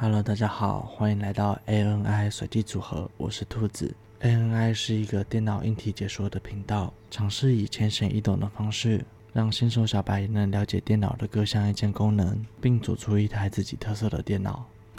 Hello，大家好，欢迎来到 ANI 随机组合，我是兔子。ANI 是一个电脑硬体解说的频道，尝试以浅显易懂的方式，让新手小白也能了解电脑的各项硬件功能，并组出一台自己特色的电脑。